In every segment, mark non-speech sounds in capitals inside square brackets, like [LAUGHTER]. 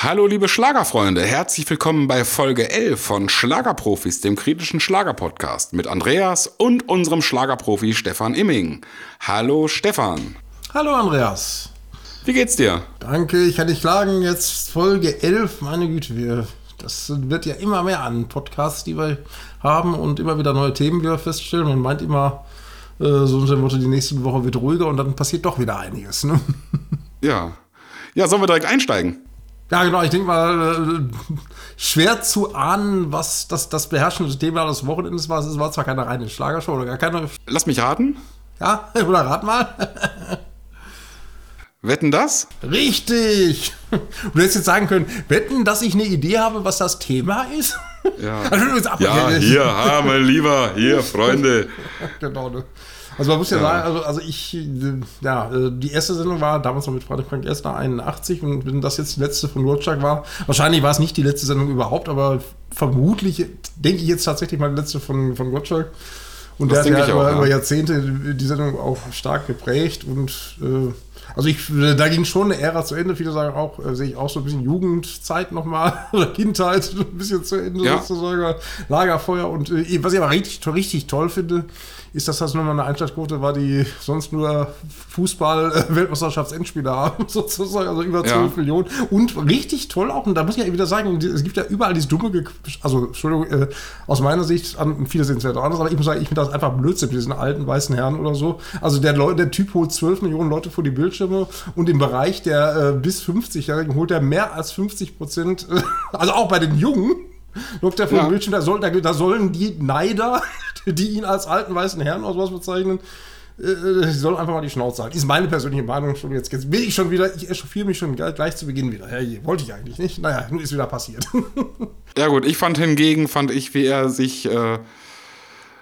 Hallo liebe Schlagerfreunde, herzlich willkommen bei Folge 11 von Schlagerprofis, dem kritischen Schlagerpodcast mit Andreas und unserem Schlagerprofi Stefan Imming. Hallo Stefan. Hallo Andreas. Wie geht's dir? Danke, ich kann nicht klagen. Jetzt Folge 11, meine Güte, wir, das wird ja immer mehr an Podcasts, die wir haben und immer wieder neue Themen, die wir feststellen. Man meint immer, äh, so unter dem Motto, die nächste Woche wird ruhiger und dann passiert doch wieder einiges. Ne? Ja. Ja, sollen wir direkt einsteigen? Ja, genau. Ich denke mal, äh, schwer zu ahnen, was das, das beherrschende Thema des Wochenendes war. Es war zwar keine reine Schlagershow oder gar keine. Lass mich raten. Ja, [LAUGHS] oder rat mal. Wetten das? Richtig! Du hättest jetzt sagen können, wetten, dass ich eine Idee habe, was das Thema ist? Ja, also, ja hier, ha, mein Lieber, hier, Freunde. [LAUGHS] genau, ne? Also man muss ja, ja, sagen, also, also ich, ja, die erste Sendung war damals noch mit Freitag Frank Estner 81 und wenn das jetzt die letzte von Rorschach war, wahrscheinlich war es nicht die letzte Sendung überhaupt, aber vermutlich denke ich jetzt tatsächlich mal die letzte von, von Rorschach. Und das der hat ja über, auch, ja über, Jahrzehnte die Sendung auch stark geprägt und äh, also ich, da ging schon eine Ära zu Ende. Viele sagen auch, äh, sehe ich auch so ein bisschen Jugendzeit nochmal [LAUGHS] oder Kindheit [LAUGHS] ein bisschen zu Ende ja. sozusagen. Lagerfeuer und äh, was ich aber richtig, richtig toll finde, ist, dass das nochmal eine Einschaltquote war, die sonst nur Fußball-Weltmeisterschaftsendspiele haben, [LAUGHS] sozusagen, also über 12 ja. Millionen. Und richtig toll auch, und da muss ich ja wieder sagen, es gibt ja überall dieses dumme, also Entschuldigung, äh, aus meiner Sicht, an, viele sehen es ja anders, aber ich muss sagen, ich finde das einfach Blödsinn mit diesen alten weißen Herren oder so. Also der, der Typ holt 12 Millionen Leute vor die Bildschirme und im Bereich der äh, bis 50-Jährigen holt er mehr als 50 Prozent, äh, [LAUGHS] also auch bei den Jungen, Lobt er vom ja. Bildschirm, da, soll, da, da, sollen die Neider, [LAUGHS] die ihn als alten weißen Herrn aus was bezeichnen, äh, sollen einfach mal die Schnauze halten. Ist meine persönliche Meinung. Schon jetzt, jetzt bin ich schon wieder, ich echauffiere mich schon gleich zu Beginn wieder. Ja, wollte ich eigentlich nicht. Naja, nun ist wieder passiert. [LAUGHS] ja, gut, ich fand hingegen, fand ich, wie er sich. Äh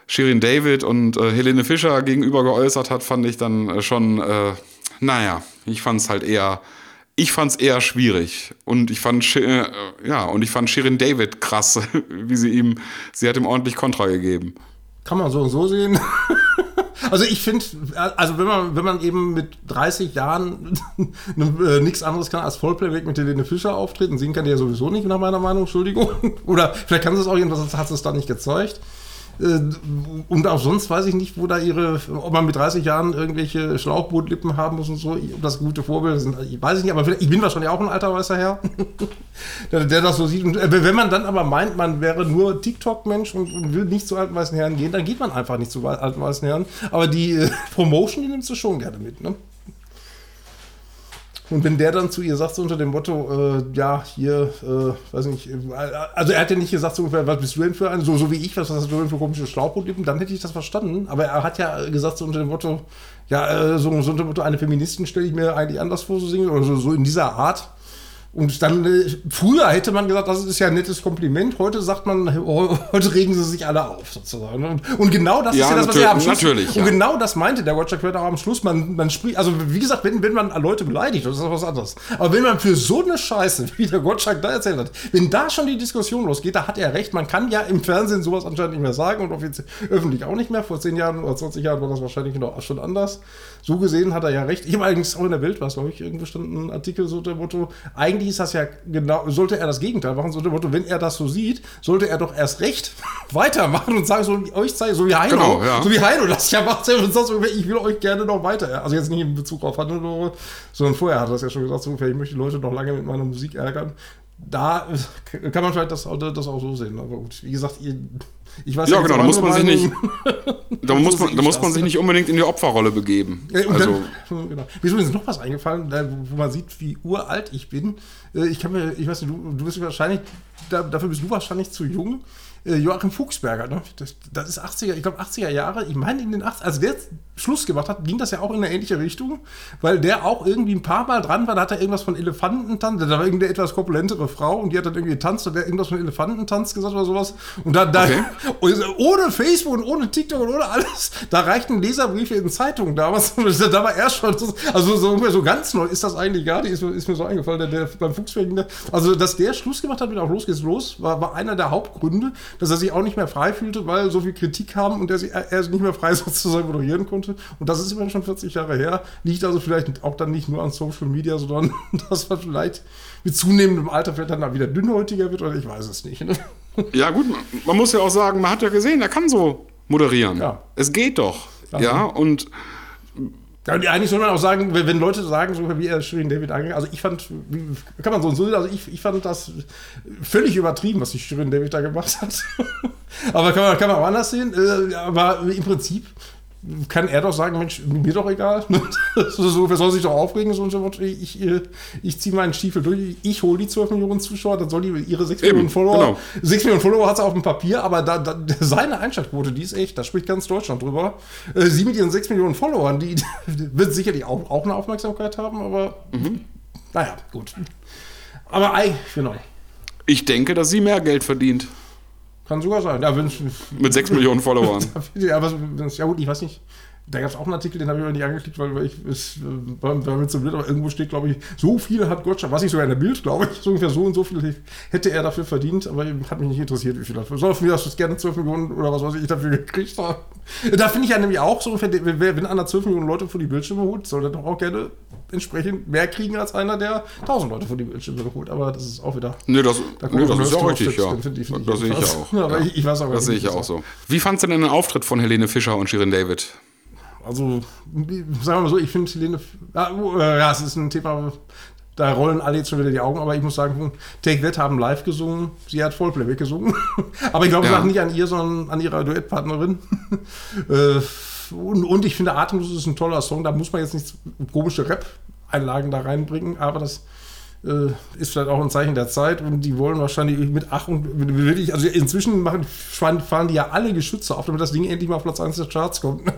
Shirin David und äh, Helene Fischer gegenüber geäußert hat, fand ich dann äh, schon, äh, naja, ich fand es halt eher ich fand es eher schwierig und ich fand äh, ja und ich fand Shirin David krass, [LAUGHS] wie sie ihm sie hat ihm ordentlich Kontra gegeben. Kann man so und so sehen. [LAUGHS] also ich finde, also wenn man wenn man eben mit 30 Jahren [LAUGHS] äh, nichts anderes kann als Vollplayback mit Helene Fischer auftreten, singen kann die ja sowieso nicht nach meiner Meinung, Entschuldigung. Oder vielleicht kann sie es auch jedenfalls hat sie es da nicht gezeigt. Äh, und auch sonst weiß ich nicht, wo da ihre, ob man mit 30 Jahren irgendwelche Schlauchbootlippen haben muss und so, ob das gute Vorbilder sind, ich weiß ich nicht, aber ich bin wahrscheinlich auch ein alter weißer Herr, [LAUGHS] der, der, das so sieht. Und äh, wenn man dann aber meint, man wäre nur TikTok-Mensch und, und, will nicht zu alten weißen Herren gehen, dann geht man einfach nicht zu alten weißen Herren. Aber die äh, [LAUGHS] Promotion, die nimmst du schon gerne mit, ne? Und wenn der dann zu ihr sagt, so unter dem Motto, äh, ja, hier, äh, weiß nicht, also er hat ja nicht gesagt, so ungefähr, was bist du denn für ein, so, so wie ich, was hast du denn für komische Schlauchbrotlippen, dann hätte ich das verstanden. Aber er hat ja gesagt, so unter dem Motto, ja, äh, so, so unter dem Motto, eine Feministin stelle ich mir eigentlich anders vor, so singen, oder so, so in dieser Art. Und dann, äh, früher hätte man gesagt, das ist ja ein nettes Kompliment. Heute sagt man, heute regen sie sich alle auf, sozusagen. Und, und genau das ja, ist ja das, was er am Schluss. Natürlich, und ja. genau das meinte der Roger Quaid auch am Schluss. Man, man spricht, also wie gesagt, wenn, wenn man Leute beleidigt, das ist was anderes. Aber wenn man für so eine Scheiße, [LAUGHS] wie der Gottschalk da erzählt hat, wenn da schon die Diskussion losgeht, da hat er recht. Man kann ja im Fernsehen sowas anscheinend nicht mehr sagen und offiziell, öffentlich auch nicht mehr. Vor 10 Jahren oder 20 Jahren war das wahrscheinlich noch schon anders. So gesehen hat er ja recht. Ich habe allerdings auch in der Welt was, glaube ich, irgendwo stand ein Artikel so der Motto, eigentlich ist das ja genau sollte er das Gegenteil machen, so Motto, wenn er das so sieht, sollte er doch erst recht [LAUGHS] weitermachen und sagen, so wie euch zeigen, so wie Heino, genau, ja. so wie Heino das ja macht, und sonst ich will euch gerne noch weiter. Also jetzt nicht in Bezug auf Hannelore, sondern vorher hat er das ja schon gesagt, so ich möchte die Leute noch lange mit meiner Musik ärgern. Da [LAUGHS] kann man vielleicht das, das auch so sehen. Aber gut, wie gesagt, ihr ich weiß ja, genau, da muss man sich nicht, [LAUGHS] da muss man, da muss man sich nicht unbedingt in die Opferrolle begeben. Ja, also. Dann, [LAUGHS] genau. Mir ist übrigens noch was eingefallen, wo man sieht, wie uralt ich bin. Äh, ich kann mir, ich weiß nicht, du, du bist wahrscheinlich, dafür bist du wahrscheinlich zu jung. Äh, Joachim Fuchsberger, ne? das, das ist 80er, ich glaube 80er Jahre, ich meine in den 80er, also der Schluss gemacht hat, ging das ja auch in eine ähnliche Richtung, weil der auch irgendwie ein paar Mal dran war, da hat er irgendwas von Elefantentanz, da war irgendeine etwas korpulentere Frau und die hat dann irgendwie getanzt, da hat er irgendwas von Elefantentanz gesagt oder sowas und dann, okay. [LAUGHS] da, ohne Facebook und ohne TikTok und ohne alles, da reichten Leserbriefe in Zeitungen damals, [LAUGHS] da war er schon, also so, so ganz neu ist das eigentlich gar nicht, ist, ist mir so eingefallen, der, der beim Fuchsberger, also dass der Schluss gemacht hat mit auch Los geht's los, war, war einer der Hauptgründe, dass er sich auch nicht mehr frei fühlte, weil so viel Kritik kam und er, sich, er nicht mehr frei [LAUGHS] sozusagen moderieren konnte. Und das ist immerhin schon 40 Jahre her. Liegt also vielleicht auch dann nicht nur an Social Media, sondern [LAUGHS] dass man vielleicht mit zunehmendem Alter vielleicht dann wieder dünnhäutiger wird oder ich weiß es nicht. Ne? Ja, gut, man muss ja auch sagen, man hat ja gesehen, er kann so moderieren. Ja. Es geht doch. Und Ja, und eigentlich soll man auch sagen, wenn, wenn Leute sagen, so wie er Shirin David angeht, also ich fand, kann man so und so, also ich, ich fand das völlig übertrieben, was die Shirin David da gemacht hat. [LAUGHS] aber kann man, kann man auch anders sehen. Äh, Aber im Prinzip kann er doch sagen, Mensch, mir doch egal. [LAUGHS] so, wer soll sich doch aufregen, so ich, ich, ich ziehe meinen Stiefel durch, ich hole die 12 Millionen Zuschauer, dann soll die ihre 6 Eben, Millionen Follower, genau. 6 Millionen Follower hat sie auf dem Papier, aber da, da, [LAUGHS] seine Einschaltquote, die ist echt, da spricht ganz Deutschland drüber. Äh, sie mit ihren 6 Millionen Followern, die [LAUGHS] wird sicherlich auch, auch eine Aufmerksamkeit haben, aber naja, gut. Aber ei, genau. ich denke, dass sie mehr Geld verdient. Kann sogar sein. Ja, Mit 6 Millionen Followern. [LAUGHS] ja, aber ja gut, ich weiß nicht. Da gab es auch einen Artikel, den habe ich aber nicht angeklickt, weil ich es war, war mir zu blöd, aber irgendwo steht, glaube ich, so viel hat Gottschalk, was ich sogar in der Bild, glaube ich, so ungefähr so und so viel hätte er dafür verdient, aber hat mich nicht interessiert, wie viel er soll von mir aus gerne 12 Millionen oder was weiß ich dafür gekriegt haben. Da finde ich ja nämlich auch so ungefähr, wenn einer 12 Millionen Leute vor die Bildschirme holt, soll er doch auch gerne entsprechend mehr kriegen als einer, der 1000 Leute vor die Bildschirme holt, aber das ist auch wieder. Nee, das, Da nee, das ist ja richtig, ja. das finde ich- finde ich Das sehe ich auch. [LAUGHS] Ja. ich- ich aber Das sehe ich auch so. Wie fandst du denn den Auftritt von Helene Fischer und Shirin David? Also, sagen wir mal so, ich finde Helene. Ja, äh, ja, es ist ein Thema, da rollen alle jetzt schon wieder die Augen, aber ich muss sagen, Take That haben live gesungen, sie hat Vollplayback gesungen. [LAUGHS] aber ich glaube, es Ja. lag nicht an ihr, sondern an ihrer Duettpartnerin. [LAUGHS] Äh, und, und ich finde, Atemlos ist ein toller Song, da muss man jetzt nicht komische Rap-Einlagen da reinbringen, aber das äh, ist vielleicht auch ein Zeichen der Zeit und die wollen wahrscheinlich mit Ach und wirklich, also inzwischen machen, fahren die ja alle Geschütze auf, damit das Ding endlich mal auf Platz 1 der Charts kommt. [LAUGHS]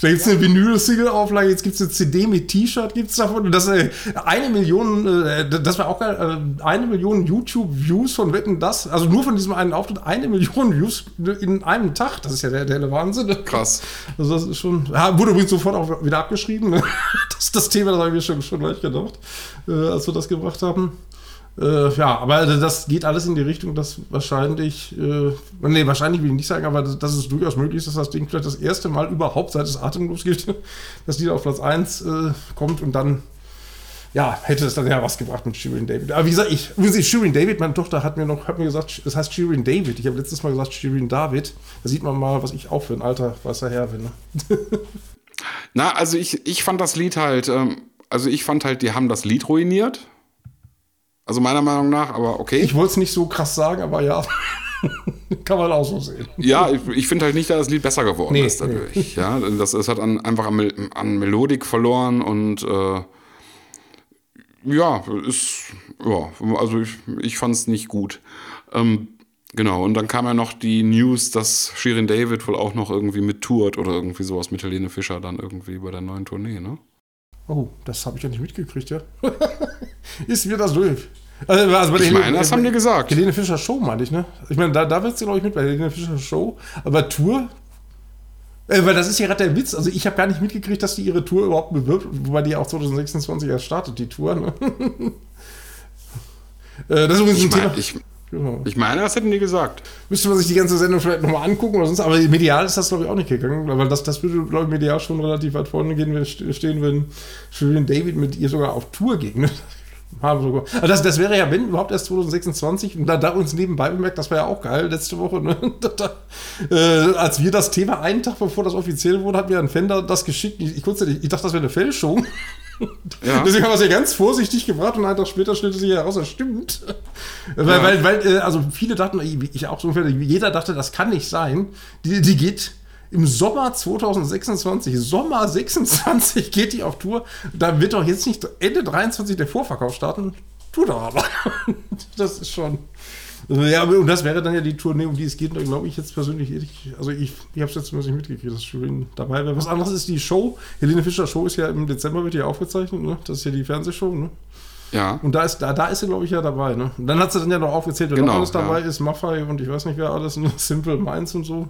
Da gibt es eine Vinyl-Single-Auflage, jetzt gibt es eine CD mit T-Shirt, gibt es davon. Und das äh, eine Million, äh, das war auch geil, äh, eine Million YouTube-Views von Wetten das, also nur von diesem einen Auftritt, eine Million Views in einem Tag. Das ist ja der, der helle Wahnsinn. Krass. Also das ist schon, ja, wurde übrigens sofort auch wieder abgeschrieben. Ne? [LAUGHS] Das, das Thema, das habe ich mir schon, schon gleich gedacht, äh, als wir das gebracht haben. Äh, ja, aber das geht alles in die Richtung, dass wahrscheinlich, äh, nee, wahrscheinlich will ich nicht sagen, aber dass, dass es durchaus möglich ist, dass das Ding vielleicht das erste Mal überhaupt, seit es atemlos gibt, [LAUGHS] dass die auf Platz 1 äh, kommt und dann, ja, hätte es dann ja was gebracht mit Shirin David. Aber wie gesagt, ich, übrigens, Shirin David, meine Tochter hat mir noch, hat mir gesagt, das heißt Shirin David. Ich habe letztes Mal gesagt Shirin David. Da sieht man mal, was ich auch für ein alter weißer Herr bin. Ne? [LAUGHS] Na, also ich, ich fand das Lied halt, ähm, also ich fand halt, die haben das Lied ruiniert. Also meiner Meinung nach, aber okay. Ich wollte es nicht so krass sagen, aber ja, [LAUGHS] kann man auch so sehen. ja, ich, ich finde halt nicht, dass das Lied besser geworden Nee, ist dadurch. Ja, das, es hat an, einfach an, an Melodik verloren und äh, ja, ist, ja, also ich, ich fand es nicht gut. Ähm, genau, und dann kam ja noch die News, dass Shirin David wohl auch noch irgendwie mit tourt oder irgendwie sowas mit Helene Fischer dann irgendwie bei der neuen Tournee, ne? Oh, das habe ich ja nicht mitgekriegt, ja. [LAUGHS] Ist mir das durch. Also, also bei Ich meine, das haben die gesagt. Helene Fischer Show, meinte ich, ne? Ich meine, da, da wird sie, glaube ich, mit bei der Helene Fischer Show. Aber Tour. Äh, weil das ist ja gerade der Witz. Also, ich habe gar nicht mitgekriegt, dass die ihre Tour überhaupt bewirbt. Wobei die auch 2026 erst startet, die Tour, ne? [LAUGHS] äh, das ist übrigens ein Ich, Thema. mein, ich, Genau. ich meine, das hätten die gesagt. Müsste man sich die ganze Sendung vielleicht nochmal angucken oder sonst, aber medial ist das, glaube ich, auch nicht gegangen, weil das, das würde, glaube ich, medial schon relativ weit vorne gehen, wenn st- stehen, wenn Julian David mit ihr sogar auf Tour ging. Ne? Sogar. Also das, das wäre ja, wenn überhaupt erst 2026, und da, da uns nebenbei bemerkt, das war ja auch geil letzte Woche, ne? [LAUGHS] da, äh, als wir das Thema einen Tag bevor das offiziell wurde, hat mir ein Fan da das geschickt. Ich, ich, kurz, ich dachte, das wäre eine Fälschung. Ja. [LAUGHS] Deswegen haben wir es ja ganz vorsichtig gebracht und einen Tag später stellte sich heraus, das stimmt. [LAUGHS] Weil, weil, weil äh, also viele dachten, ich ich auch so ungefähr, jeder dachte, das kann nicht sein. Die, die geht im Sommer 2026, Sommer 26 [LAUGHS] geht die auf Tour. Da wird doch jetzt nicht Ende 23 der Vorverkauf starten. Tut er aber. [LAUGHS] Das ist schon. Ja, und das wäre dann ja die Tournee, um die es geht, glaube ich jetzt persönlich. ehrlich- Also ich, ich habe es jetzt nicht mitgekriegt, dass Shirin dabei wäre. Was anderes ist die Show. Helene Fischer Show ist ja im Dezember wird ja aufgezeichnet, ne? Das ist ja die Fernsehshow, ne? Ja. Und da ist, da, da ist sie, glaube ich, ja dabei, ne? Und dann hat sie dann ja noch aufgezählt, wer Genau, noch alles dabei ja. ist, Maffei und ich weiß nicht wer alles, ne? [LAUGHS] Simple Minds und so.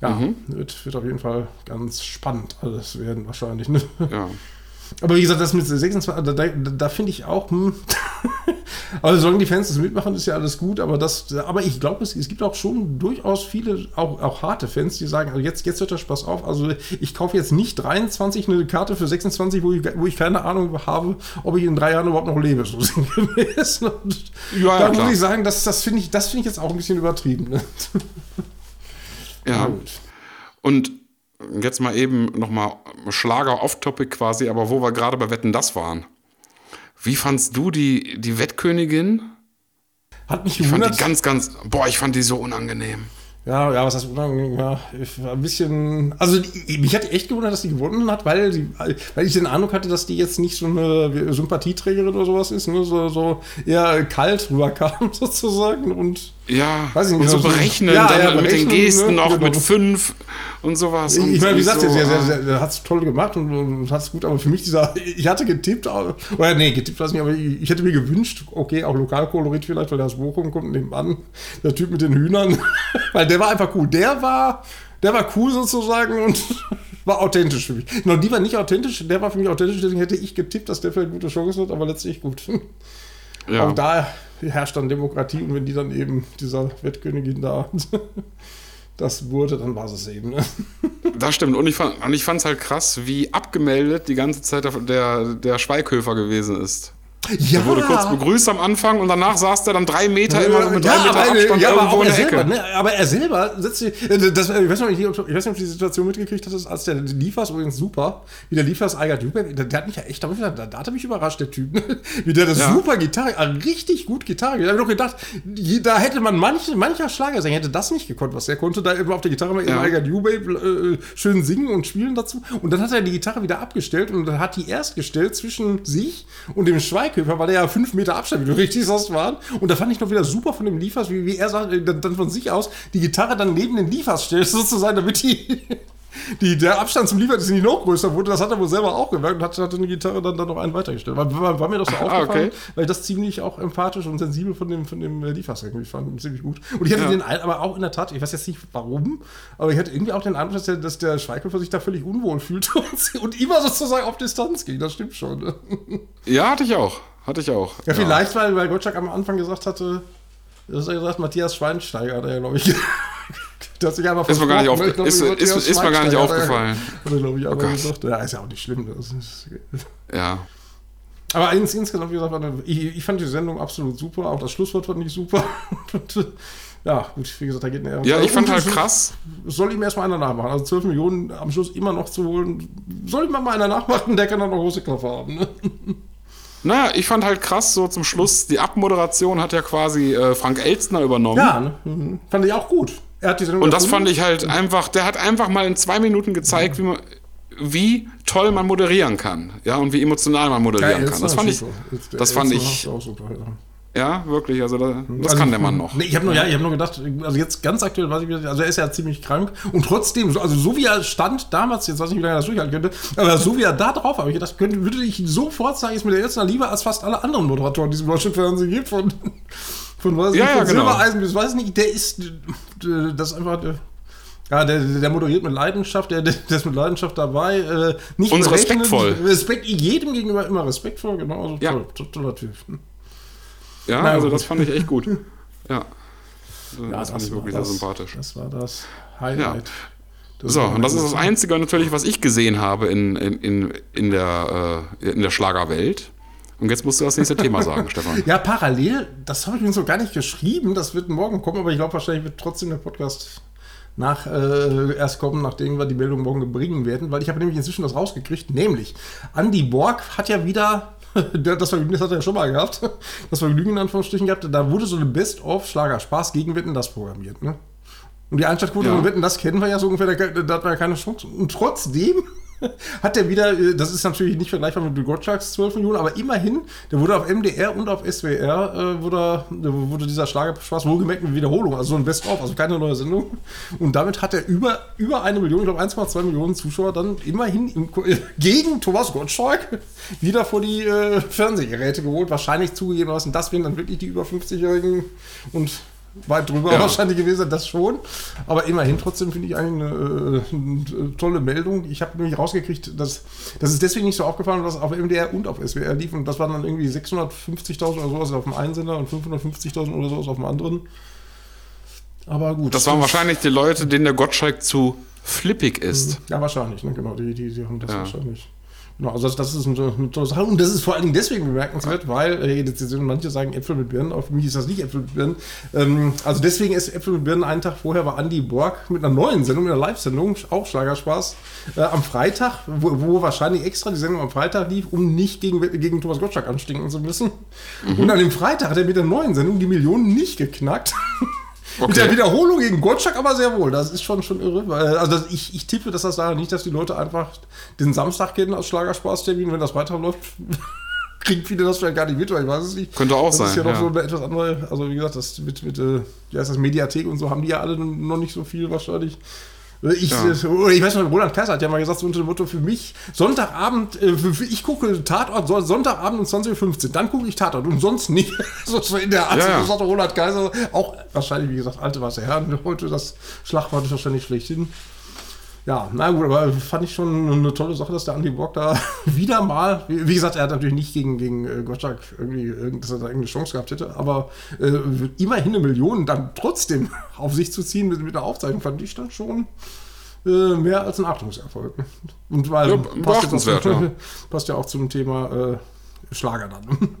Ja, Mhm. wird, wird auf jeden Fall ganz spannend alles werden wahrscheinlich, ne? ja. [LAUGHS] Aber wie gesagt, das mit 26, da, da, da finde ich auch, hm, Aber [LAUGHS] solange die Fans das mitmachen, ist ja alles gut. Aber, das, aber ich glaube, es, es gibt auch schon durchaus viele, auch, auch harte Fans, die sagen, also jetzt, jetzt hört der Spaß auf. Also ich kaufe jetzt nicht 23 eine Karte für 26, wo ich, wo ich keine Ahnung habe, ob ich in drei Jahren überhaupt noch lebe. [LAUGHS] So sinngemäß. Ja, da ja, muss ich sagen, das, das finde ich, find ich jetzt auch ein bisschen übertrieben. Ne? Ja. Und jetzt mal eben nochmal Schlager off-topic quasi, aber wo wir gerade bei Wetten das waren. Wie fandst du die, die Wettkönigin? Hat mich gewundert. Ich fand die ganz, ganz, boah, ich fand die so unangenehm. Ja, ja, was heißt unangenehm? Ja, ein bisschen. Also, mich hat echt gewundert, dass die gewonnen hat, weil, sie, weil ich den Eindruck hatte, dass die jetzt nicht so eine Sympathieträgerin oder sowas ist, nur so, so eher kalt rüberkam, [LAUGHS] sozusagen. Und ja, weiß ich nicht, und so berechnen, ja, dann ja, mit den Gesten ne? noch genau. mit fünf und sowas. Ich, meine, wie gesagt, so, er hat es toll gemacht und, und hat es gut, aber für mich dieser, ich hatte getippt, oder nee, getippt weiß nicht, aber ich, ich hätte mir gewünscht, okay, auch Lokalkolorit vielleicht, weil der aus Bochum kommt nebenan, der Typ mit den Hühnern, [LAUGHS] weil der war einfach cool. Der war, der war cool sozusagen und [LAUGHS] war authentisch für mich. Noch die war nicht authentisch, der war für mich authentisch, deswegen hätte ich getippt, dass der vielleicht eine gute Chance hat, aber letztlich gut. [LAUGHS] Ja. Auch da herrscht dann Demokratie und wenn die dann eben dieser Wettkönigin da [LAUGHS] das wurde, dann war es eben. Ne? Das stimmt. Und ich fand es halt krass, wie abgemeldet die ganze Zeit der, der Schweighöfer gewesen ist. Ja. Er wurde kurz begrüßt am Anfang und danach saß der dann drei Meter immer so mit ja, drei Meter aber, Abstand ja, irgendwo in der selber, Ecke. Ne? Aber er selber sich, äh, das, ich, weiß nicht, ich weiß nicht, ob du die Situation mitgekriegt hast, als der Liefers übrigens super, wie der Liefers Eiger der, der hat mich ja echt, da, da hat er mich überrascht, der Typ, ne? wie der das ja. super Gitarre, äh, richtig gut Gitarre, ich habe doch gedacht, da hätte man manche, mancher Schlagersänger hätte das nicht gekonnt, was er konnte, da immer auf der Gitarre mal ja. Eiger äh, schön singen und spielen dazu und dann hat er die Gitarre wieder abgestellt und hat die erst gestellt zwischen sich und dem Schweig Schweighöfer war der ja fünf Meter Abstand, wie du [LAUGHS] richtig sagst, waren. Und da fand ich noch wieder super von dem Liefers, wie, wie er sagt, äh, dann von sich aus die Gitarre dann neben den Liefers stellt, [LAUGHS] sozusagen, damit die, die, der Abstand zum Liefers nicht noch größer wurde. Das hat er wohl selber auch gemerkt und hat, hat eine Gitarre dann, dann noch einen weitergestellt. War, war, war mir das so ah, aufgefallen, okay. weil ich das ziemlich auch empathisch und sensibel von dem, von dem Liefers irgendwie fand. Ziemlich gut. Und ich hatte ja. den aber auch in der Tat, ich weiß jetzt nicht warum, aber ich hatte irgendwie auch den Eindruck, dass der, dass der Schweighöfer sich da völlig unwohl fühlt [LAUGHS] und, und immer sozusagen auf Distanz ging. Das stimmt schon. Ja, hatte ich auch. Hatte ich auch. Ja, vielleicht, weil, weil Gottschalk am Anfang gesagt hatte, das hat er gesagt, Matthias Schweinsteiger hat er ja, glaube ich. Das sich einfach ist mir gar nicht, auf, glaub, ist, ist, ist mir gar nicht aufgefallen. Hat er, glaube ich, einmal oh gesagt. Ja, ist ja auch nicht schlimm. Ist, ja. Aber ins, insgesamt, wie gesagt, ich, ich, fand die Sendung absolut super. Auch das Schlusswort fand ich super. [LAUGHS] ja, gut, wie gesagt, da geht eine Ja, ich fand halt krass. Soll ihm erstmal einer nachmachen. Also 12 Millionen am Schluss immer noch zu holen. Soll ihm mal einer nachmachen, der kann dann noch große Klaffer haben. Ne? Naja, ich fand halt krass, so zum Schluss, die Abmoderation hat ja quasi äh, Frank Elstner übernommen. Ja, ne? mhm. fand ich auch gut. Er hat die Und das fand ich halt einfach, der hat einfach mal in zwei Minuten gezeigt, wie man, wie toll man moderieren kann, ja, und wie emotional man moderieren ja, kann. Das fand ich, das fand ich, super, ja. Ja, wirklich. Also da, das also, kann der Mann noch. Nee, ich habe nur, ja, hab nur gedacht, also jetzt ganz aktuell weiß ich, also er ist ja ziemlich krank und trotzdem, also so wie er stand damals, jetzt weiß ich nicht, wie lange er das durchhalten könnte, aber so wie er da drauf habe ich gedacht, könnte, würde ich sofort sagen, ist mir der Elstner lieber als fast alle anderen Moderatoren, die es im deutschen Fernsehen gibt, von, von, weiß ja, nicht, von ja, genau. Silbereisen bis weiß nicht, der ist, das ist einfach, ja, der, der moderiert mit Leidenschaft, der, der ist mit Leidenschaft dabei. Äh, nicht Und respektvoll. Respekt, jedem gegenüber immer respektvoll, genau. Also ja. toll, toller Typ. Ja, Na, also das fand ich echt gut. [LAUGHS] Ja. ja das, fand ich wirklich das, sehr sympathisch. Das war das Highlight. Ja. so, und das ist das Einzige natürlich, was ich gesehen habe in, in, in, in, der, äh, in der Schlagerwelt. Und jetzt musst du das nächste Thema sagen, [LAUGHS] Stefan. Ja, parallel, das habe ich mir so gar nicht geschrieben, das wird morgen kommen, aber ich glaube, wahrscheinlich wird trotzdem der Podcast nach, äh, erst kommen, nachdem wir die Meldung morgen bringen werden, weil ich habe nämlich inzwischen das rausgekriegt, nämlich Andy Borg hat ja wieder [LAUGHS] das Vergnügen, das hat er ja schon mal gehabt. [LAUGHS] Das Vergnügen in Anführungsstrichen gehabt. Da wurde so eine Best-of-Schlager-Spaß gegen Wetten das programmiert. Ne? Und die Einschaltquote ja. von Wetten, das kennen wir ja so ungefähr, da, da hat man ja keine Chance. Und trotzdem [LAUGHS] hat er wieder, äh, das ist natürlich nicht vergleichbar mit Gottschalks 12 Millionen, aber immerhin, der wurde auf MDR und auf SWR, äh, wurde, wurde dieser Schlagerspaß wohlgemerkt eine Wiederholung, also so ein Best-of, also keine neue Sendung. Und damit hat er über, über eine Million, ich glaube 1,2 Millionen Zuschauer dann immerhin im, gegen Thomas Gottschalk wieder vor die äh, Fernsehgeräte geholt. Wahrscheinlich zugegebenermaßen, das wären dann wirklich die über 50-Jährigen und weit drüber Ja. wahrscheinlich gewesen das schon. Aber immerhin trotzdem finde ich eigentlich eine, äh, eine tolle Meldung. Ich habe nämlich rausgekriegt, dass das ist deswegen nicht so aufgefallen, dass auf MDR und auf SWR lief. Und das waren dann irgendwie 650.000 oder sowas auf dem einen Sender und 550.000 oder sowas auf dem anderen. Aber gut. Das waren wahrscheinlich die Leute, denen der Gottschalk zu flippig ist. Ja, wahrscheinlich, ne? genau. Die, die, die haben das Ja. wahrscheinlich. Genau, also das, ist eine, eine tolle Sache. Und das ist vor allen Dingen deswegen bemerkenswert, weil, äh, manche sagen Äpfel mit Birnen, für mich ist das nicht Äpfel mit Birnen. Ähm, also deswegen ist Äpfel mit Birnen einen Tag vorher war Andy Borg mit einer neuen Sendung, einer Live-Sendung, auch Schlagerspaß, äh, am Freitag, wo, wo wahrscheinlich extra die Sendung am Freitag lief, um nicht gegen, gegen Thomas Gottschalk anstinken zu müssen. Und an dem Freitag hat er mit der neuen Sendung die Millionen nicht geknackt. [LAUGHS] Mit der Okay. Wiederholung gegen Gottschalk aber sehr wohl. Das ist schon, schon irre. Weil, Also ich, ich tippe, dass das daran nicht, dass die Leute einfach den Samstag kennen als Schlagerspaßtermin. Wenn das weiterläuft, [LAUGHS] kriegen viele das vielleicht gar nicht mit, weil ich weiß es nicht. Könnte auch das ist sein, ja noch ja. so eine etwas andere, also wie gesagt, das mit, mit äh, wie heißt das, Mediathek und so haben die ja alle noch nicht so viel wahrscheinlich. Ich, Ja. äh, ich weiß noch, Roland Kaiser hat ja mal gesagt, so unter dem Motto, für mich, Sonntagabend, äh, ich gucke Tatort, so- Sonntagabend um 20.15 Uhr, dann gucke ich Tatort und sonst nicht. [LAUGHS] so, in der Art, Ja, ja. Roland Kaiser, auch wahrscheinlich, wie gesagt, alte weiße Herren, [LAUGHS] heute das Schlagwort ist wahrscheinlich schlechthin. Ja, na gut, aber fand ich schon eine tolle Sache, dass der Andi Bock da [LAUGHS] wieder mal, wie wie gesagt, er hat natürlich nicht gegen, gegen äh, Gottschalk irgendwie, irgend- dass er da irgendeine Chance gehabt hätte, aber äh, immerhin eine Million dann trotzdem [LAUGHS] auf sich zu ziehen mit, mit einer Aufzeichnung, fand ich dann schon äh, mehr als ein Achtungserfolg. Und weil Ja, passt, ja beachtenswert, auch, ja. [LAUGHS] passt ja auch zum Thema äh, Schlager dann.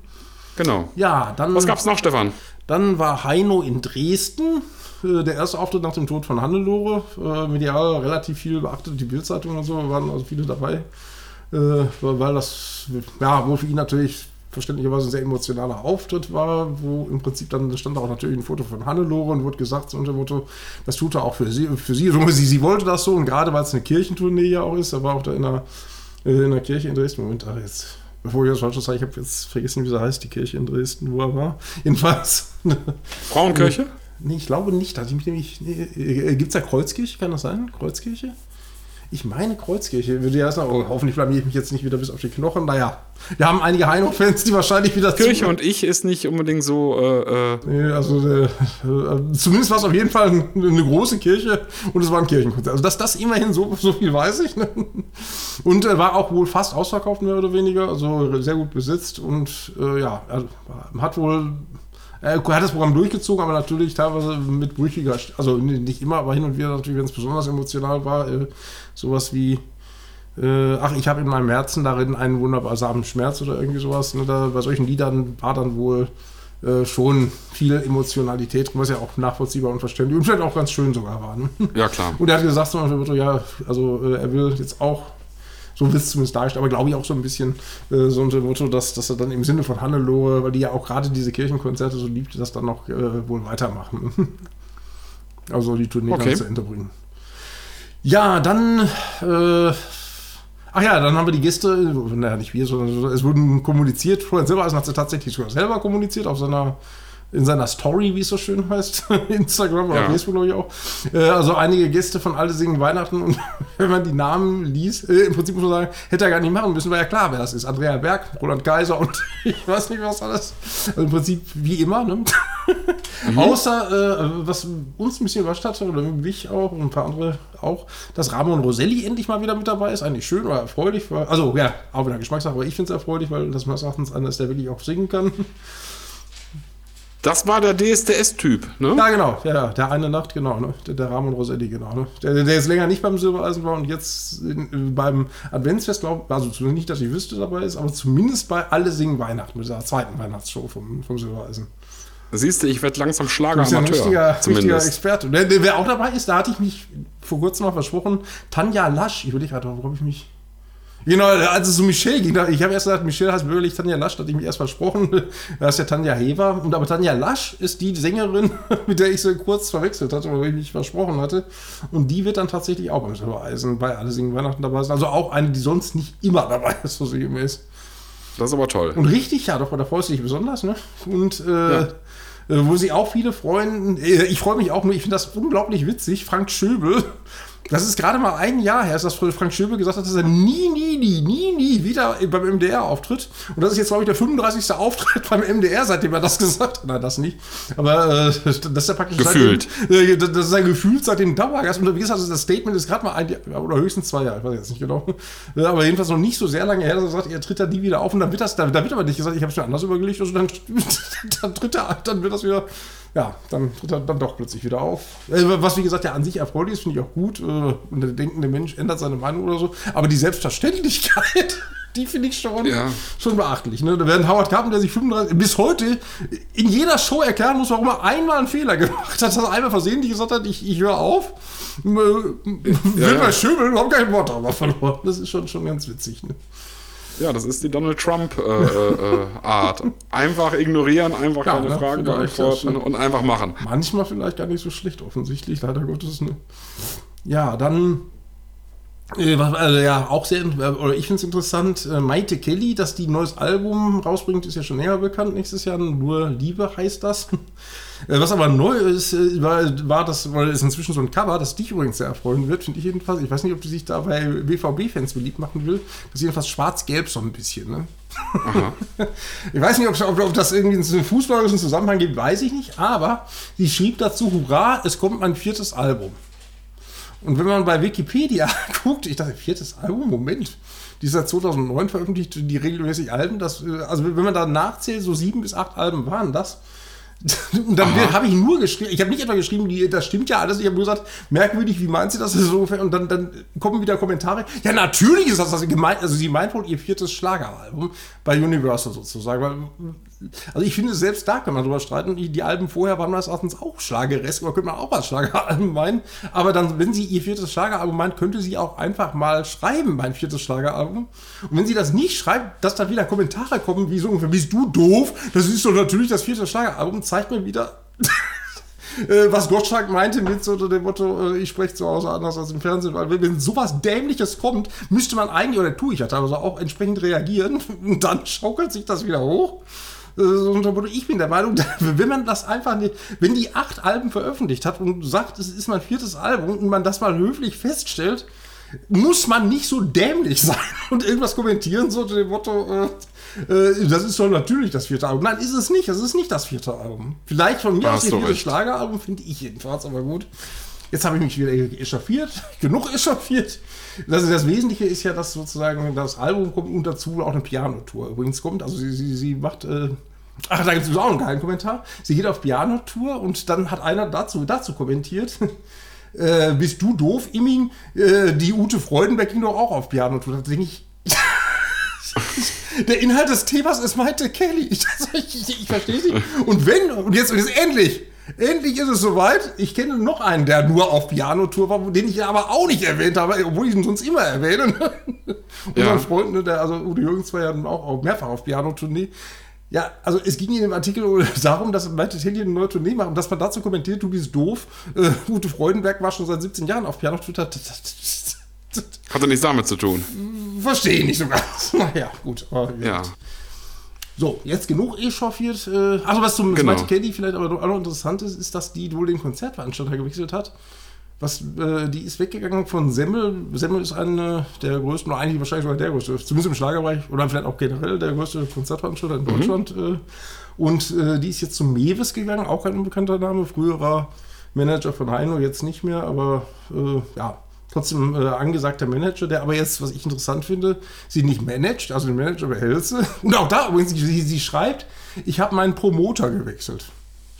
Genau. Ja, dann. Was gab's noch, Stefan? Dann war Heino in Dresden. äh, Der erste Auftritt nach dem Tod von Hannelore. Äh, medial relativ viel beachtet, die Bildzeitung und so, waren also viele dabei. Äh, weil das, ja, wo für ihn natürlich verständlicherweise ein sehr emotionaler Auftritt war, wo im Prinzip dann stand auch natürlich ein Foto von Hannelore und wurde gesagt, so unter dem Motto, das tut er auch für sie. Für sie. Sie, sie wollte das so und gerade weil es eine Kirchentournee ja auch ist, da war auch da in der, äh, in der Kirche in Dresden. Moment, ach, jetzt, bevor ich das falsch sage, ich habe jetzt vergessen, wie sie heißt, die Kirche in Dresden, wo er war. Jedenfalls. [LAUGHS] Frauenkirche? Nee, ich glaube nicht. Ich. Nee, äh, Gibt es da Kreuzkirche? Kann das sein? Kreuzkirche? Ich meine Kreuzkirche. Würde ja sagen, oh, hoffentlich blamier ich mich jetzt nicht wieder bis auf die Knochen. Naja, wir haben einige Heino-Fans, die wahrscheinlich wieder. Kirche und ich ist nicht unbedingt so. Äh, äh, Nee, also äh, äh, zumindest war es auf jeden Fall eine, große Kirche und es war ein Kirchenkonzert. Also das, das immerhin so, so viel weiß ich. Ne? Und äh, war auch wohl fast ausverkauft, mehr oder weniger. Also sehr gut besetzt und äh, ja, also, hat wohl. Er hat das Programm durchgezogen, aber natürlich teilweise mit brüchiger, also nicht immer, aber hin und wieder natürlich, wenn es besonders emotional war, äh, sowas wie, äh, ach, ich habe in meinem Herzen darin einen wundersamen Schmerz oder irgendwie sowas. Ne? Da, bei solchen Liedern war dann wohl äh, schon viel Emotionalität drin, was ja auch nachvollziehbar und verständlich und vielleicht auch ganz schön sogar war. Ne? ja, klar. Und er hat gesagt, Motto, ja, also äh, er will jetzt auch, so wird es zumindest dargestellt, aber glaube ich auch so ein bisschen äh, so unter dem Motto, dass, dass er dann im Sinne von Hannelore, weil die ja auch gerade diese Kirchenkonzerte so liebt, das dann noch äh, wohl weitermachen. [LAUGHS] also die Tournee Okay. dann zu Ende bringen. Ja, dann, äh, ach ja, dann haben wir die Gäste, naja, nicht wir, sondern es wurden kommuniziert. Florian Silbereisen hat sie tatsächlich sogar selber kommuniziert auf seiner, in seiner Story, wie es so schön heißt, [LAUGHS] Instagram oder Ja. Facebook, glaube ich auch. Äh, also einige Gäste von Alle singen Weihnachten und [LAUGHS] wenn man die Namen liest, äh, im Prinzip muss man sagen, hätte er gar nicht machen müssen, war ja klar, wer das ist. Andrea Berg, Roland Kaiser und [LAUGHS] ich weiß nicht, was alles. Also im Prinzip wie immer, ne? Außer, äh, was uns ein bisschen überrascht hat, oder mich auch und ein paar andere auch, dass Ramon Roselli endlich mal wieder mit dabei ist. Eigentlich schön oder erfreulich. Weil, also, ja, auch wieder Geschmackssache, aber ich finde es erfreulich, weil das meines Erachtens einer ist, der wirklich auch singen kann. Das war der DSDS-Typ, ne? Ja, genau, ja, der eine Nacht, genau, ne? der, der Ramon Roselli, genau. Ne? Der, der jetzt länger nicht beim Silbereisen war und jetzt in, beim Adventsfest, glaube also zumindest nicht, dass ich wüsste, dabei ist, aber zumindest bei Alle singen Weihnachten, mit dieser zweiten Weihnachtsshow vom, vom Silbereisen. Siehst du, ich werde langsam Du bist ja ein Schlageramateur. richtiger, richtiger. Experte. Der, der, wer auch dabei ist, da hatte ich mich vor kurzem mal versprochen, Tanja Lasch, ich überlege gerade, warum ich mich. Genau, als es um Michelle ging, ich habe erst gesagt, Michelle heißt bürgerlich Tanja Lasch, da hatte ich mich erst versprochen. [LAUGHS] Da ist ja Tanja Hever. Und aber Tanja Lasch ist die Sängerin, [LAUGHS] mit der ich so kurz verwechselt hatte, wo ich mich versprochen hatte. Und die wird dann tatsächlich auch beim Silbereisen bei Alle singen Weihnachten dabei sein. Also auch eine, die sonst nicht immer dabei ist, so sinngemäß. Das ist aber toll. Und richtig, ja, doch, da freust du dich besonders, ne? Und äh, äh, wo sie auch viele freuen, äh, ich freue mich auch nur, ich finde das unglaublich witzig, Frank Schöbel, Das ist gerade mal ein Jahr her, dass Frank Schöbel gesagt hat, dass er nie, nie, nie, nie, nie wieder beim MDR auftritt. Und das ist jetzt, glaube ich, der 35. Auftritt beim MDR, seitdem er das gesagt hat. Nein, das nicht. Aber äh, das ist ja praktisch Gefühlt. Seitdem, äh, das ist ja gefühlt seit dem Dauergast. Und wie gesagt, das Statement ist gerade mal ein Jahr, oder höchstens zwei Jahre, ich weiß jetzt nicht genau. Aber jedenfalls noch nicht so sehr lange her, dass er sagt, er tritt da nie wieder auf. Und dann wird das, da, da wird aber nicht gesagt, ich habe es mir anders übergelegt. Also dann, [LAUGHS] dann tritt er, dann wird das wieder ja, dann tritt er dann doch plötzlich wieder auf. Äh, was, wie gesagt, ja an sich erfreulich ist, finde ich auch gut. Äh, und der denkende Mensch ändert seine Meinung oder so. Aber die Selbstverständlichkeit, [LAUGHS] die finde ich schon, ja. schon beachtlich. Ne? Da werden Howard Carpenter, der sich 35, bis heute in jeder Show erklären muss, warum er einmal einen Fehler [LAUGHS] gemacht hat, dass er einmal versehentlich gesagt hat, ich, ich höre auf. Äh, will ja, mal schöbeln, überhaupt kein Wort aber verloren. Das ist schon, schon ganz witzig. Ne? Ja, das ist die Donald Trump-Art. Äh, äh, einfach ignorieren, einfach ja, keine ne? Fragen beantworten und einfach machen. Manchmal vielleicht gar nicht so schlecht, offensichtlich, leider Gottes. Ne? Ja, dann äh, also ja, auch sehr, oder ich finde es interessant, äh, Maite Kelly, dass die ein neues Album rausbringt, ist ja schon näher bekannt nächstes Jahr. Nur Liebe heißt das. Äh, was aber neu ist, äh, war, war das, weil es inzwischen so ein Cover, das dich übrigens sehr erfreuen wird, finde ich jedenfalls. Ich weiß nicht, ob die sich da bei BVB-Fans beliebt machen will. Das ist jedenfalls schwarz-gelb so ein bisschen, ne? [LAUGHS] ich weiß nicht, ob, ob, ob, das irgendwie einen fußballerischen Zusammenhang gibt, weiß ich nicht. Aber sie schrieb dazu: Hurra, es kommt mein viertes Album. Und wenn man bei Wikipedia [LAUGHS] guckt, ich dachte, viertes Album, Moment, die ist seit 2009 veröffentlicht, die regelmäßig Alben, das, äh, also wenn man da nachzählt, so sieben bis acht Alben waren das. Und dann habe ich nur geschrieben, ich habe nicht etwa geschrieben, die, das stimmt ja alles, ich habe nur gesagt, merkwürdig, wie meint sie das so ungefähr? Und dann, dann kommen wieder Kommentare. Ja, natürlich ist das, sie gemeint, also sie meint wohl ihr viertes Schlageralbum bei Universal sozusagen. Weil, also ich finde, selbst da kann man drüber streiten. Die, die Alben vorher waren meines Erachtens auch Schlageresk, oder könnte man auch als Schlageralbum meinen. Aber dann, wenn sie ihr viertes Schlageralbum meint, könnte sie auch einfach mal schreiben, mein viertes Schlageralbum. Und wenn sie das nicht schreibt, dass da wieder Kommentare kommen, wie so ungefähr, bist du doof? Das ist doch natürlich das vierte Schlageralbum, zeigt mir wieder, [LAUGHS] äh, was Gottschalk meinte mit so dem Motto, äh, ich spreche zu Hause anders als im Fernsehen, weil wenn sowas Dämliches kommt, müsste man eigentlich, oder tue ich ja teilweise auch entsprechend reagieren [LAUGHS] und dann schaukelt sich das wieder hoch. Ich bin der Meinung, [LAUGHS] wenn man das einfach nicht, wenn die acht Alben veröffentlicht hat und sagt, es ist mein viertes Album und man das mal höflich feststellt, muss man nicht so dämlich [LAUGHS] sein und irgendwas kommentieren, so dem Motto, äh, äh, das ist doch natürlich das vierte Album. Nein, ist es nicht. Es ist nicht das vierte Album. Vielleicht von mir aus das vierte Schlageralbum, finde ich jedenfalls, aber gut. Jetzt habe ich mich wieder echauffiert, [LAUGHS] genug echauffiert. Das, das, Wesentliche ist ja, dass sozusagen das Album kommt und dazu auch eine Pianotour übrigens kommt. Also sie, sie, sie macht. Äh, ach, da gibt es auch einen geilen Kommentar. Sie geht auf Pianotour und dann hat einer dazu, dazu kommentiert. [LAUGHS] Äh, bist du doof, Imming? Äh, die Ute Freudenberg ging doch auch auf Pianotour. Da denke ich. [LAUGHS] Der Inhalt des Themas ist meinte Kelly. Ich, ich, ich verstehe sie. Und wenn, und jetzt, und jetzt endlich, Endlich ist es soweit. Ich kenne noch einen, der nur auf Pianotour war, den ich aber auch nicht erwähnt habe, obwohl ich ihn sonst immer erwähne. [LAUGHS] Unseren ja. Freund, ne, der, also Udo Jürgens war ja auch, mehrfach auf Pianotournee. Ja, also es ging in dem Artikel [LAUGHS] darum, dass Malte Telly eine neue Tournee macht und dass man dazu kommentiert, du bist doof. Äh, Ute Freudenberg war schon seit 17 Jahren auf Pianotour. Hat doch nichts damit zu tun. Verstehe ich nicht so ganz. Naja, [LAUGHS] gut. ja. So, jetzt genug echauffiert. Äh, also was zum genau. Mighty Candy vielleicht aber auch noch interessant ist, ist, dass die wohl den Konzertveranstalter gewechselt hat. Was, äh, die ist weggegangen von Semmel. Semmel ist eine der größten, oder eigentlich wahrscheinlich sogar der größte, zumindest im Schlagerbereich oder vielleicht auch generell der größte Konzertveranstalter in mhm. Deutschland. Äh, und äh, die ist jetzt zu Mewes gegangen, auch ein unbekannter Name, früherer Manager von Heino, jetzt nicht mehr, aber äh, ja, trotzdem äh, angesagter Manager, der aber jetzt, was ich interessant finde, sie nicht managt, also den Manager behält sie. [LAUGHS] Und auch da übrigens, sie, sie schreibt, ich habe meinen Promoter gewechselt.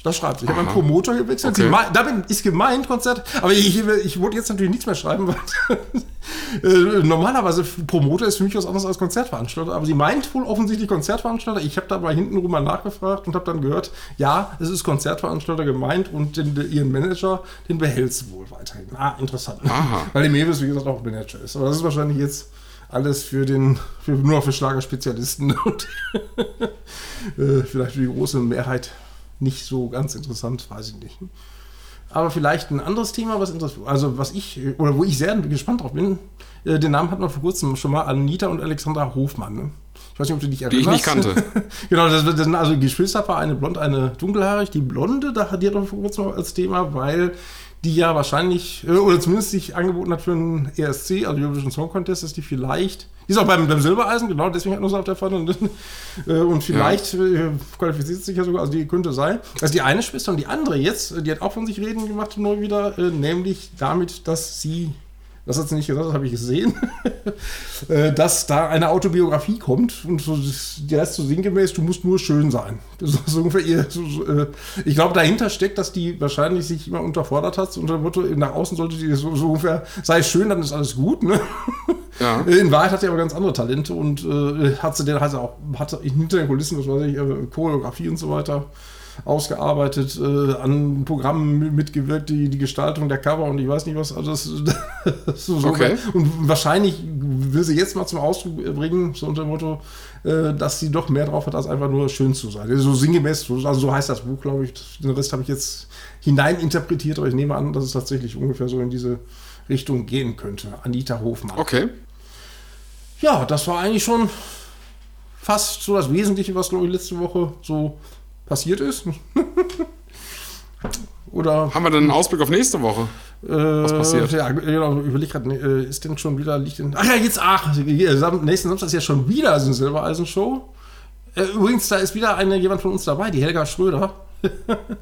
Das schreibt sie. Ich habe meinen Promoter gewechselt. Okay. Da ist gemeint, Konzert. Aber ich, ich wollte jetzt natürlich nichts mehr schreiben, weil [LAUGHS] äh, normalerweise Promoter ist für mich was anderes als Konzertveranstalter. Aber sie meint wohl offensichtlich Konzertveranstalter. Ich habe da mal hintenrum mal nachgefragt und habe dann gehört, ja, es ist Konzertveranstalter gemeint und den, ihren Manager, den behält sie wohl weiterhin. Ah, interessant. Aha. Weil die Mewis, wie gesagt, auch Manager ist. Aber das ist wahrscheinlich jetzt alles für den, für, nur für Schlagerspezialisten [LAUGHS] und äh, vielleicht für die große Mehrheit nicht so ganz interessant, weiß ich nicht. Aber vielleicht ein anderes Thema, was interessant, also was ich, oder wo ich sehr gespannt drauf bin, äh, den Namen hat man vor kurzem schon mal Anita und Alexandra Hofmann. Ne? Ich weiß nicht, ob du dich erinnerst. Die ich nicht kannte. [LAUGHS] genau, das, das sind also Geschwisterpaar, eine blond, eine dunkelhaarig. Die blonde, da hat die hat vor kurzem als Thema, weil die ja wahrscheinlich, äh, oder zumindest sich angeboten hat für einen ESC, also Eurovision Song Contest, dass die vielleicht, die ist auch beim, beim Silbereisen, genau, deswegen hat nur so auf der Pfanne. Und, [LAUGHS] äh, und vielleicht äh, qualifiziert sich ja sogar, also die könnte sein. Also die eine Schwester und die andere jetzt, die hat auch von sich reden gemacht, neu wieder, äh, nämlich damit, dass sie das hat sie nicht gesagt, das habe ich gesehen, [LAUGHS] äh, dass da eine Autobiografie kommt und so, der ist so sinngemäß, du musst nur schön sein. [LAUGHS] Das ist ungefähr ihr, so, äh, ich glaube, dahinter steckt, dass die wahrscheinlich sich immer unterfordert hat, unter dem Motto, nach außen sollte die so, so ungefähr, sei schön, dann ist alles gut. Ne? [LAUGHS] Ja. In Wahrheit hat sie aber ganz andere Talente und äh, hat sie den halt auch, hat hinter den Kulissen, was weiß ich, äh, Choreografie und so weiter ausgearbeitet, äh, an Programmen mitgewirkt, die, die Gestaltung der Cover und ich weiß nicht was. Also das, [LAUGHS] das so, so okay. Und wahrscheinlich will sie jetzt mal zum Ausdruck bringen, so unter dem Motto, äh, dass sie doch mehr drauf hat, als einfach nur schön zu sein. So sinngemäß, also so heißt das Buch, glaube ich. Den Rest habe ich jetzt hineininterpretiert, aber ich nehme an, dass es tatsächlich ungefähr so in diese Richtung gehen könnte. Anita Hofmann. Okay. Ja, das war eigentlich schon fast so das Wesentliche, was, glaube ich, letzte Woche so passiert ist. [LAUGHS] Oder haben wir denn einen Ausblick auf nächste Woche? Äh, was passiert? Ja, genau, überleg gerade, äh, ist denn schon wieder Licht in. Ach ja, jetzt, ach, nächsten Samstag ist ja schon wieder eine Silbereisen-Show. Äh, übrigens, da ist wieder eine, jemand von uns dabei, die Helga Schröder. [LAUGHS]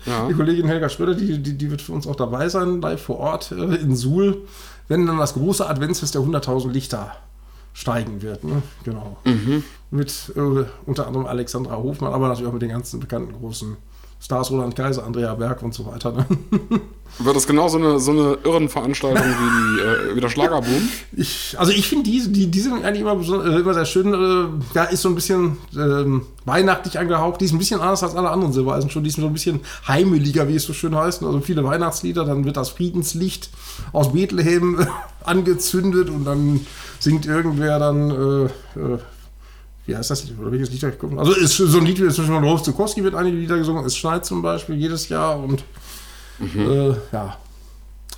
Ja. Die Kollegin Helga Schröder, die, die, die, wird für uns auch dabei sein, live vor Ort äh, in Suhl, wenn dann das große Adventsfest der 100.000 Lichter steigen wird. Ne? Genau. Mhm. Mit äh, unter anderem Alexandra Hofmann, aber natürlich auch mit den ganzen bekannten großen Stars, Roland Kaiser, Andrea Berg und so weiter. Ne? [LAUGHS] Wird das genau so eine, so eine Irrenveranstaltung wie, die, äh, wie der Schlagerboom? [LAUGHS] Ich, also ich finde die, die, die sind eigentlich immer, äh, immer sehr schön. Äh, ja, ist so ein bisschen äh, weihnachtlich angehaucht. Die ist ein bisschen anders als alle anderen Silbereisen schon. Die ist so ein bisschen heimeliger, wie es so schön heißt. Also viele Weihnachtslieder. Dann wird das Friedenslicht aus Bethlehem [LAUGHS] angezündet und dann singt irgendwer dann äh, äh, wie heißt das? Oder welches Lied habe ich geguckt? Also ist so ein Lied wie zwischen Rolf Zukowski wird einige Lieder gesungen. Es schneit zum Beispiel jedes Jahr und mhm. äh, ja,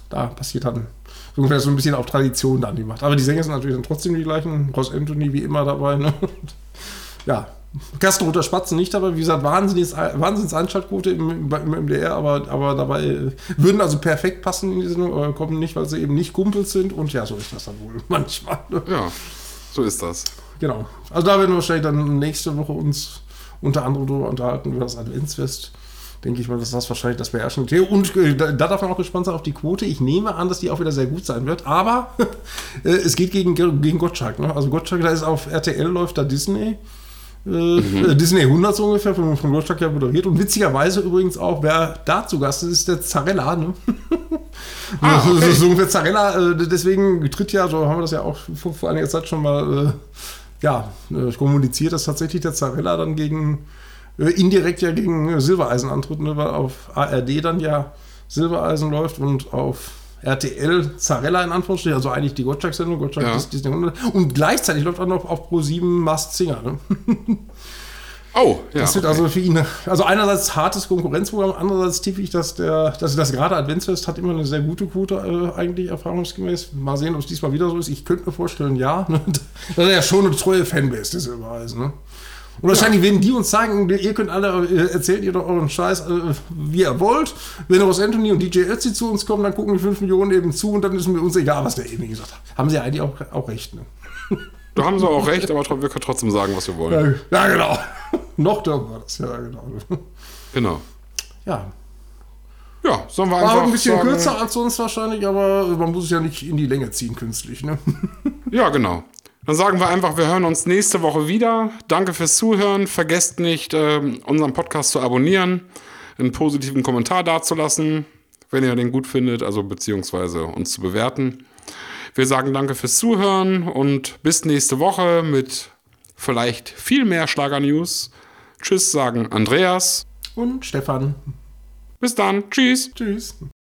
da passiert dann ungefähr so ein bisschen auf Tradition dann die macht. Aber die Sänger sind natürlich dann trotzdem die gleichen. Ross Anthony wie immer dabei. Ne? ja, Gastroter Spatzen nicht, aber wie gesagt, Wahnsinns, Wahnsinns Einschaltquote im, im, im MDR, aber, aber dabei äh, würden also perfekt passen in die Sendung, aber kommen nicht, weil sie eben nicht Kumpels sind und ja, so ist das dann wohl [LAUGHS] manchmal. Ne? Ja, so ist das. Genau. Also da werden wir wahrscheinlich dann nächste Woche uns unter anderem darüber unterhalten, über das Adventsfest. Denke ich mal, dass das wahrscheinlich das beherrschende Thema. Und äh, da, da, darf man auch gespannt sein auf die Quote. Ich nehme an, dass die auch wieder sehr gut sein wird. Aber [LAUGHS] äh, es geht gegen, gegen Gottschalk. Ne? Also Gottschalk, da ist auf RTL läuft da Disney. Äh, mhm. Disney 100 so ungefähr, von, von Gottschalk ja moderiert. Und witzigerweise übrigens auch, wer da zu Gast ist, ist der Zarella. Ne? [LAUGHS] ah, okay. so, so ungefähr Zarella, äh, deswegen tritt ja, so haben wir das ja auch vor, vor einiger Zeit schon mal äh, ja, äh, kommuniziert, dass tatsächlich der Zarella dann gegen, äh, indirekt ja gegen Silbereisen antritt, ne, weil auf ARD dann ja Silbereisen läuft und auf RTL Zarella in Anführungsstrichen, also eigentlich die Gottschalk-Sendung, Gottschalk ja. ist Disney 100. Und gleichzeitig läuft auch noch auf Pro7 Masked Singer. Ne? [LAUGHS] Oh, ja. Das wird okay. also für ihn, also einerseits hartes Konkurrenzprogramm, andererseits tippe ich, dass der, dass das gerade Adventsfest hat immer eine sehr gute Quote, äh, eigentlich erfahrungsgemäß. Mal sehen, ob es diesmal wieder so ist. Ich könnte mir vorstellen, ja. [LAUGHS] das ist ja schon eine treue Fanbase, diese Überweise, ne? Und wahrscheinlich ja. werden die uns sagen, ihr könnt alle, äh, erzählt ihr doch euren Scheiß, äh, wie ihr wollt. Wenn Ross Anthony und DJ Ötzi zu uns kommen, dann gucken die 5 Millionen eben zu und dann ist mir uns egal, was der eben gesagt hat. Haben sie eigentlich auch, auch recht, ne? Da haben sie auch recht, aber wir können trotzdem sagen, was wir wollen. Ja, ja genau. Noch dürfen wir das, ja, genau. [LAUGHS] Genau. Ja. Ja, sollen wir einfach. War ein bisschen sagen, kürzer als sonst wahrscheinlich, aber man muss es ja nicht in die Länge ziehen künstlich, ne? [LAUGHS] Ja, genau. Dann sagen wir einfach, wir hören uns nächste Woche wieder. Danke fürs Zuhören. Vergesst nicht, äh, unseren Podcast zu abonnieren, einen positiven Kommentar dazulassen, wenn ihr den gut findet, also beziehungsweise uns zu bewerten. Wir sagen danke fürs Zuhören und bis nächste Woche mit vielleicht viel mehr Schlager-News. Tschüss, sagen Andreas und Stefan. Bis dann. Tschüss. Tschüss.